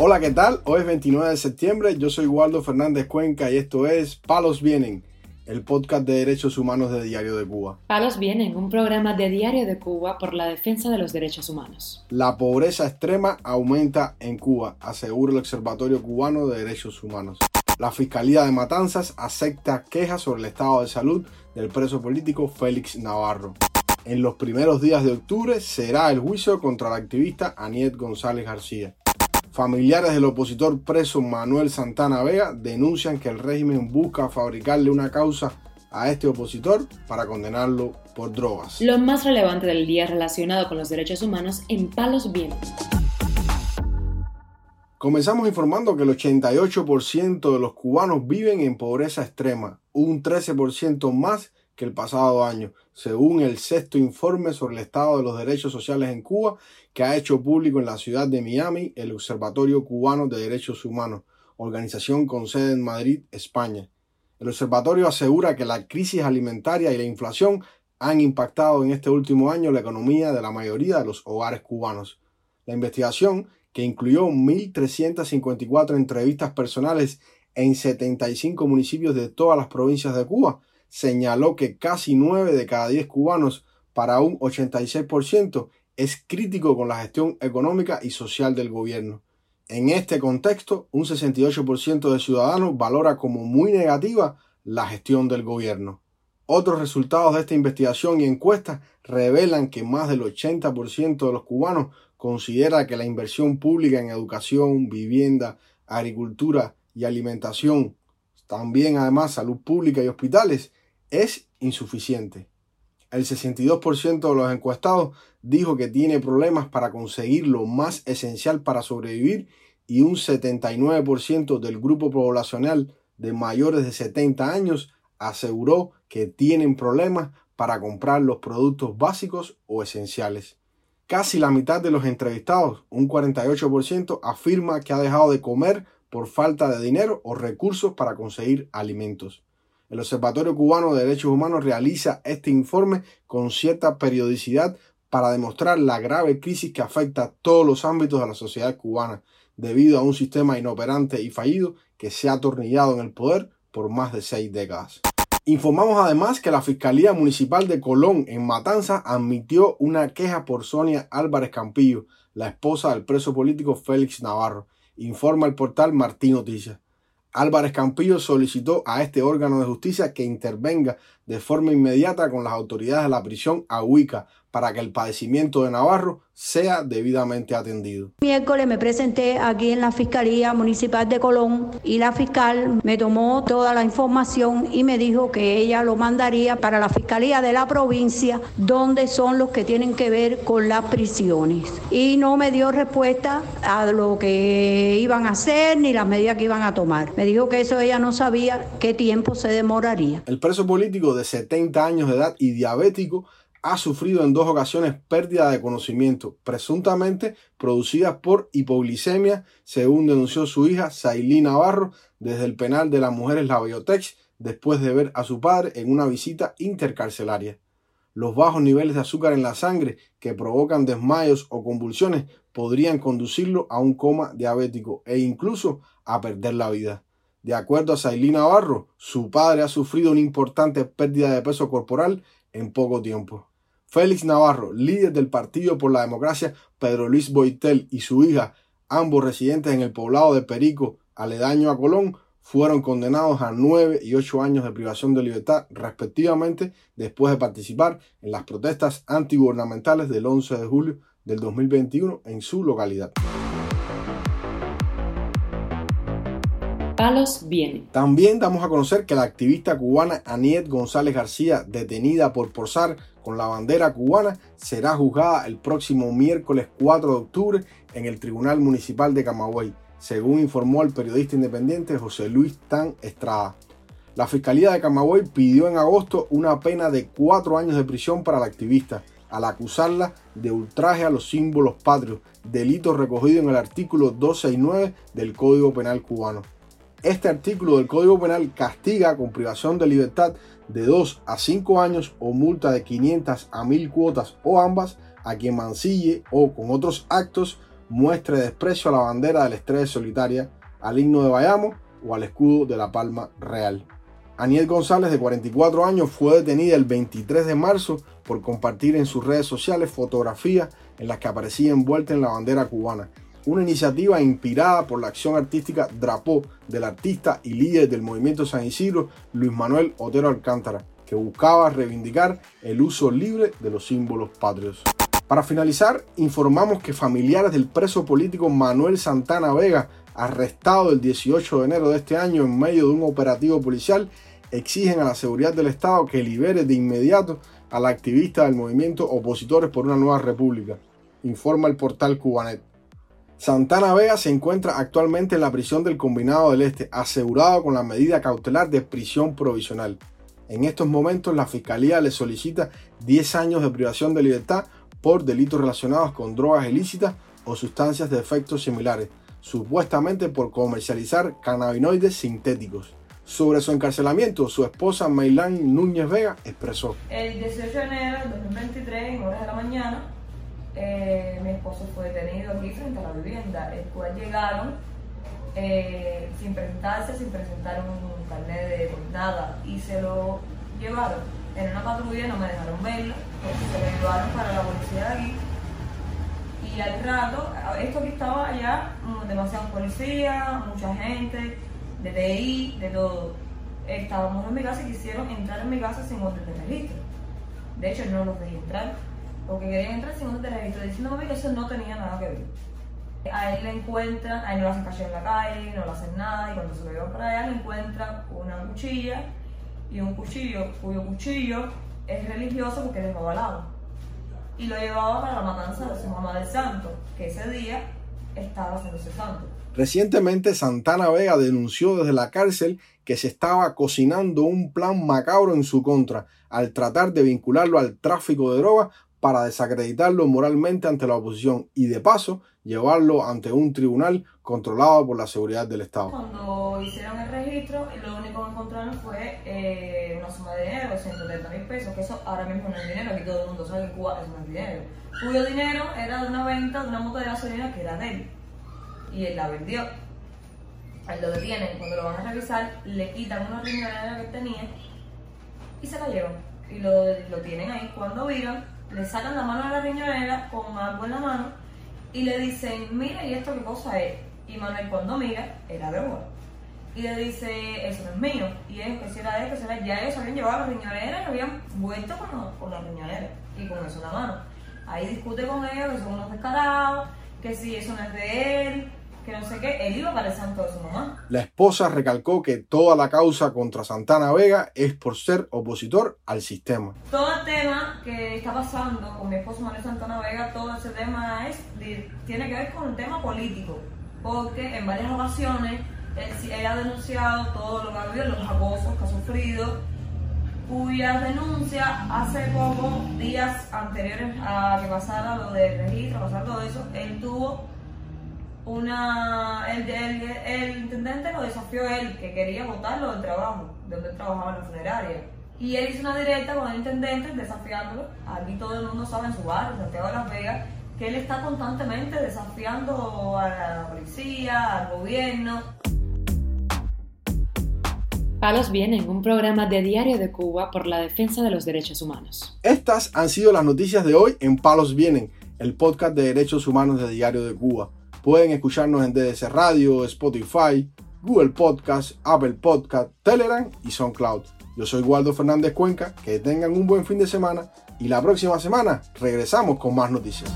Hola, ¿qué tal? Hoy es 29 de septiembre, yo soy Waldo Fernández Cuenca y esto es Palos Vienen, el podcast de derechos humanos de Diario de Cuba. Palos Vienen, un programa de Diario de Cuba por la defensa de los derechos humanos. La pobreza extrema aumenta en Cuba, asegura el Observatorio Cubano de Derechos Humanos. La Fiscalía de Matanzas acepta quejas sobre el estado de salud del preso político Félix Navarro. En los primeros días de octubre será el juicio contra la activista Aniet González García. Familiares del opositor preso Manuel Santana Vega denuncian que el régimen busca fabricarle una causa a este opositor para condenarlo por drogas. Lo más relevante del día relacionado con los derechos humanos en Palos Vientos. Comenzamos informando que el 88% de los cubanos viven en pobreza extrema, un 13% más que el pasado año, según el sexto informe sobre el estado de los derechos sociales en Cuba que ha hecho público en la ciudad de Miami el Observatorio Cubano de Derechos Humanos, organización con sede en Madrid, España. El observatorio asegura que la crisis alimentaria y la inflación han impactado en este último año la economía de la mayoría de los hogares cubanos. La investigación que incluyó 1.354 entrevistas personales en 75 municipios de todas las provincias de Cuba, señaló que casi 9 de cada 10 cubanos, para un 86%, es crítico con la gestión económica y social del gobierno. En este contexto, un 68% de ciudadanos valora como muy negativa la gestión del gobierno. Otros resultados de esta investigación y encuesta revelan que más del 80% de los cubanos considera que la inversión pública en educación, vivienda, agricultura y alimentación, también además salud pública y hospitales, es insuficiente. El 62% de los encuestados dijo que tiene problemas para conseguir lo más esencial para sobrevivir y un 79% del grupo poblacional de mayores de 70 años aseguró que tienen problemas para comprar los productos básicos o esenciales. Casi la mitad de los entrevistados, un 48%, afirma que ha dejado de comer por falta de dinero o recursos para conseguir alimentos. El Observatorio Cubano de Derechos Humanos realiza este informe con cierta periodicidad para demostrar la grave crisis que afecta a todos los ámbitos de la sociedad cubana, debido a un sistema inoperante y fallido que se ha atornillado en el poder por más de seis décadas. Informamos además que la Fiscalía Municipal de Colón en Matanza admitió una queja por Sonia Álvarez Campillo, la esposa del preso político Félix Navarro, informa el portal Martín Noticias. Álvarez Campillo solicitó a este órgano de justicia que intervenga de forma inmediata con las autoridades de la prisión Ahuica para que el padecimiento de Navarro sea debidamente atendido. Miércoles me presenté aquí en la Fiscalía Municipal de Colón y la fiscal me tomó toda la información y me dijo que ella lo mandaría para la Fiscalía de la provincia, donde son los que tienen que ver con las prisiones. Y no me dio respuesta a lo que iban a hacer ni las medidas que iban a tomar. Me dijo que eso ella no sabía qué tiempo se demoraría. El preso político de 70 años de edad y diabético ha sufrido en dos ocasiones pérdida de conocimiento, presuntamente producida por hipoglicemia, según denunció su hija Sailí Navarro desde el penal de las mujeres La Biotex después de ver a su padre en una visita intercarcelaria. Los bajos niveles de azúcar en la sangre que provocan desmayos o convulsiones podrían conducirlo a un coma diabético e incluso a perder la vida. De acuerdo a Sailí Navarro, su padre ha sufrido una importante pérdida de peso corporal en poco tiempo. Félix Navarro, líder del Partido por la Democracia, Pedro Luis Boitel y su hija, ambos residentes en el poblado de Perico, aledaño a Colón, fueron condenados a nueve y ocho años de privación de libertad respectivamente después de participar en las protestas antigubernamentales del 11 de julio del 2021 en su localidad. También damos a conocer que la activista cubana Aniet González García, detenida por posar con la bandera cubana, será juzgada el próximo miércoles 4 de octubre en el Tribunal Municipal de Camagüey, según informó el periodista independiente José Luis Tan Estrada. La Fiscalía de Camagüey pidió en agosto una pena de cuatro años de prisión para la activista, al acusarla de ultraje a los símbolos patrios, delito recogido en el artículo 269 del Código Penal cubano. Este artículo del Código Penal castiga con privación de libertad de 2 a 5 años o multa de 500 a 1000 cuotas o ambas a quien mancille o con otros actos muestre desprecio a la bandera de la estrella solitaria, al himno de Bayamo o al escudo de la Palma Real. Aniel González, de 44 años, fue detenida el 23 de marzo por compartir en sus redes sociales fotografías en las que aparecía envuelta en la bandera cubana. Una iniciativa inspirada por la acción artística Drapó del artista y líder del movimiento San Isidro, Luis Manuel Otero Alcántara, que buscaba reivindicar el uso libre de los símbolos patrios. Para finalizar, informamos que familiares del preso político Manuel Santana Vega, arrestado el 18 de enero de este año en medio de un operativo policial, exigen a la seguridad del Estado que libere de inmediato a la activista del movimiento Opositores por una Nueva República, informa el portal Cubanet. Santana Vega se encuentra actualmente en la prisión del Combinado del Este, asegurado con la medida cautelar de prisión provisional. En estos momentos la Fiscalía le solicita 10 años de privación de libertad por delitos relacionados con drogas ilícitas o sustancias de efectos similares, supuestamente por comercializar cannabinoides sintéticos. Sobre su encarcelamiento, su esposa Meilán Núñez Vega expresó. El 18 de enero de 2023, en horas de la mañana, eh, mi esposo fue detenido aquí frente a la vivienda, el cual llegaron eh, sin presentarse, sin presentar un carnet de nada y se lo llevaron en una patrulla, no me dejaron verlo, se lo llevaron para la policía de aquí y al rato, esto aquí estaba allá, mm, demasiados policías, mucha gente, de TI, de todo. Estábamos en mi casa y quisieron entrar en mi casa sin orden de registro. De hecho, no los dejé entrar, porque querían entrar sin orden de registro, diciéndome que eso no tenía nada que ver. A él le encuentran, a él no lo hacen calle en la calle, no lo hacen nada, y cuando se lo llevan para allá le encuentran una cuchilla y un cuchillo, cuyo cuchillo es religioso porque es avalado. Y lo llevaba para la matanza de su mamá del santo, que ese día estaba haciéndose santo. Recientemente Santana Vega denunció desde la cárcel que se estaba cocinando un plan macabro en su contra al tratar de vincularlo al tráfico de drogas para desacreditarlo moralmente ante la oposición y de paso llevarlo ante un tribunal controlado por la seguridad del Estado. Cuando hicieron el registro, lo único que encontraron fue eh, una suma de dinero, 130 mil pesos, que eso ahora mismo no es dinero, aquí todo el mundo sabe que Cuba es más dinero. Cuyo dinero era de una venta de una moto de gasolina que era de él y él la vendió. él lo detienen, cuando lo van a revisar, le quitan una riñonera que tenía y se la llevan. Y lo, lo tienen ahí. Cuando viran, le sacan la mano a la riñonera con algo en la mano y le dicen, mira, ¿y esto qué cosa es? Y Manuel cuando mira, era droga. Y le dice, eso no es mío. Y es que si era él, que será ya ellos habían llevado la riñonera y habían vuelto con, con la riñonera y con eso en la mano. Ahí discute con ellos, que son unos descarados, que si eso no es de él, que no sé qué, él iba para el santo de su mamá. La esposa recalcó que toda la causa contra Santana Vega es por ser opositor al sistema. Todo el tema que está pasando con mi esposo Manuel Santana Vega, todo ese tema es, tiene que ver con el tema político, porque en varias ocasiones él, ha denunciado todo lo que ha habido, los acosos que ha sufrido, cuyas denuncias hace poco, días anteriores a que pasara lo del registro, pasar todo eso, él tuvo una el, el, intendente lo desafió él, que quería votarlo del trabajo, donde él trabajaba en la funeraria. Y él hizo una directa con el intendente desafiándolo. Aquí todo el mundo sabe en su barrio, Santiago de Las Vegas, que él está constantemente desafiando a la policía, al gobierno. Palos Vienen, un programa de Diario de Cuba por la defensa de los derechos humanos. Estas han sido las noticias de hoy en Palos Vienen, el podcast de derechos humanos de Diario de Cuba. Pueden escucharnos en DDC Radio, Spotify, Google Podcast, Apple Podcast, Telegram y SoundCloud. Yo soy Waldo Fernández Cuenca, que tengan un buen fin de semana y la próxima semana regresamos con más noticias.